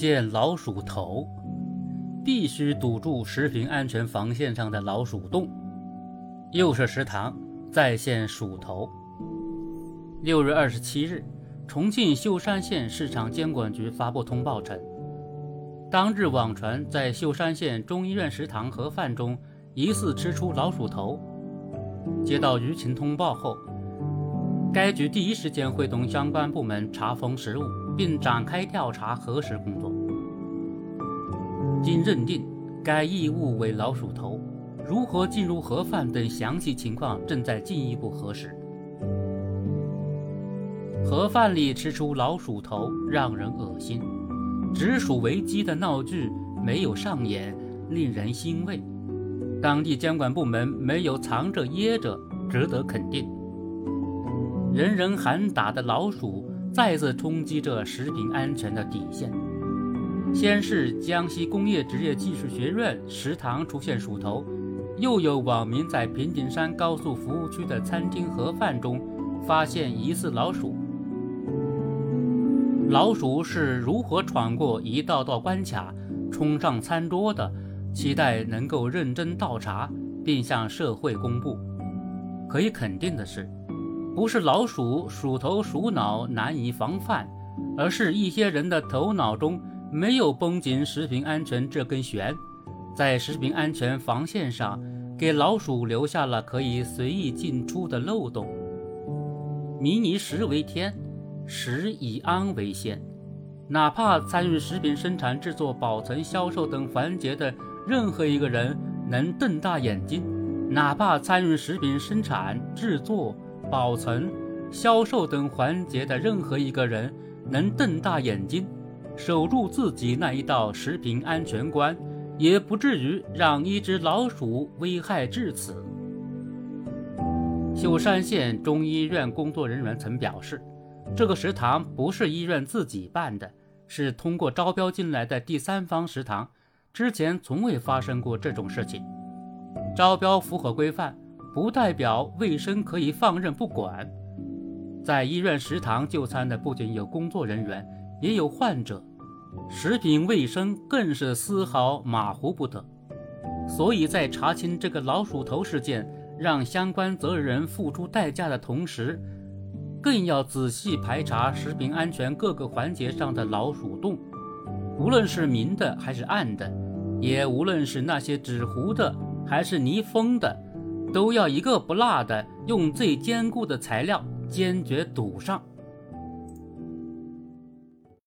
见老鼠头，必须堵住食品安全防线上的老鼠洞。又是食堂再现鼠头。六月二十七日，重庆秀山县市场监管局发布通报称，当日网传在秀山县中医院食堂盒饭中疑似吃出老鼠头。接到舆情通报后，该局第一时间会同相关部门查封食物，并展开调查核实工作。经认定该异物为老鼠头，如何进入盒饭等详细情况正在进一步核实。盒饭里吃出老鼠头，让人恶心；指鼠为鸡的闹剧没有上演，令人欣慰。当地监管部门没有藏着掖着，值得肯定。人人喊打的老鼠再次冲击着食品安全的底线。先是江西工业职业技术学院食堂出现鼠头，又有网民在平顶山高速服务区的餐厅盒饭中发现疑似老鼠。老鼠是如何闯过一道道关卡，冲上餐桌的？期待能够认真倒查，并向社会公布。可以肯定的是，不是老鼠鼠头鼠脑难以防范，而是一些人的头脑中没有绷紧食品安全这根弦，在食品安全防线上给老鼠留下了可以随意进出的漏洞。民以食为天，食以安为先。哪怕参与食品生产、制作、保存、销售等环节的。任何一个人能瞪大眼睛，哪怕参与食品生产、制作、保存、销售等环节的任何一个人能瞪大眼睛，守住自己那一道食品安全关，也不至于让一只老鼠危害至此。秀山县中医院工作人员曾表示，这个食堂不是医院自己办的，是通过招标进来的第三方食堂。之前从未发生过这种事情。招标符合规范，不代表卫生可以放任不管。在医院食堂就餐的不仅有工作人员，也有患者，食品卫生更是丝毫马虎不得。所以在查清这个老鼠头事件，让相关责任人付出代价的同时，更要仔细排查食品安全各个环节上的老鼠洞。无论是明的还是暗的，也无论是那些纸糊的还是泥封的，都要一个不落的用最坚固的材料坚决堵上。